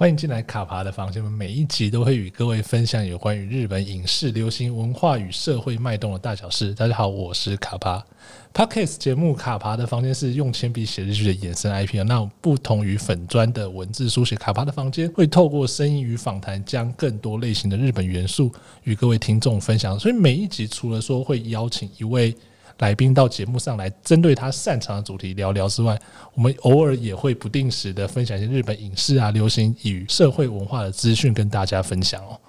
欢迎进来卡爬的房间。每一集都会与各位分享有关于日本影视、流行文化与社会脉动的大小事。大家好，我是卡爬。Podcast 节目《卡爬的房间》是用铅笔写日记的衍生 IP。那不同于粉砖的文字书写，卡爬的房间会透过声音与访谈，将更多类型的日本元素与各位听众分享。所以每一集除了说会邀请一位来宾到节目上来，针对他擅长的主题聊聊之外，我们偶尔也会不定时的分享一些日本影视啊、流行与社会文化的资讯跟大家分享哦。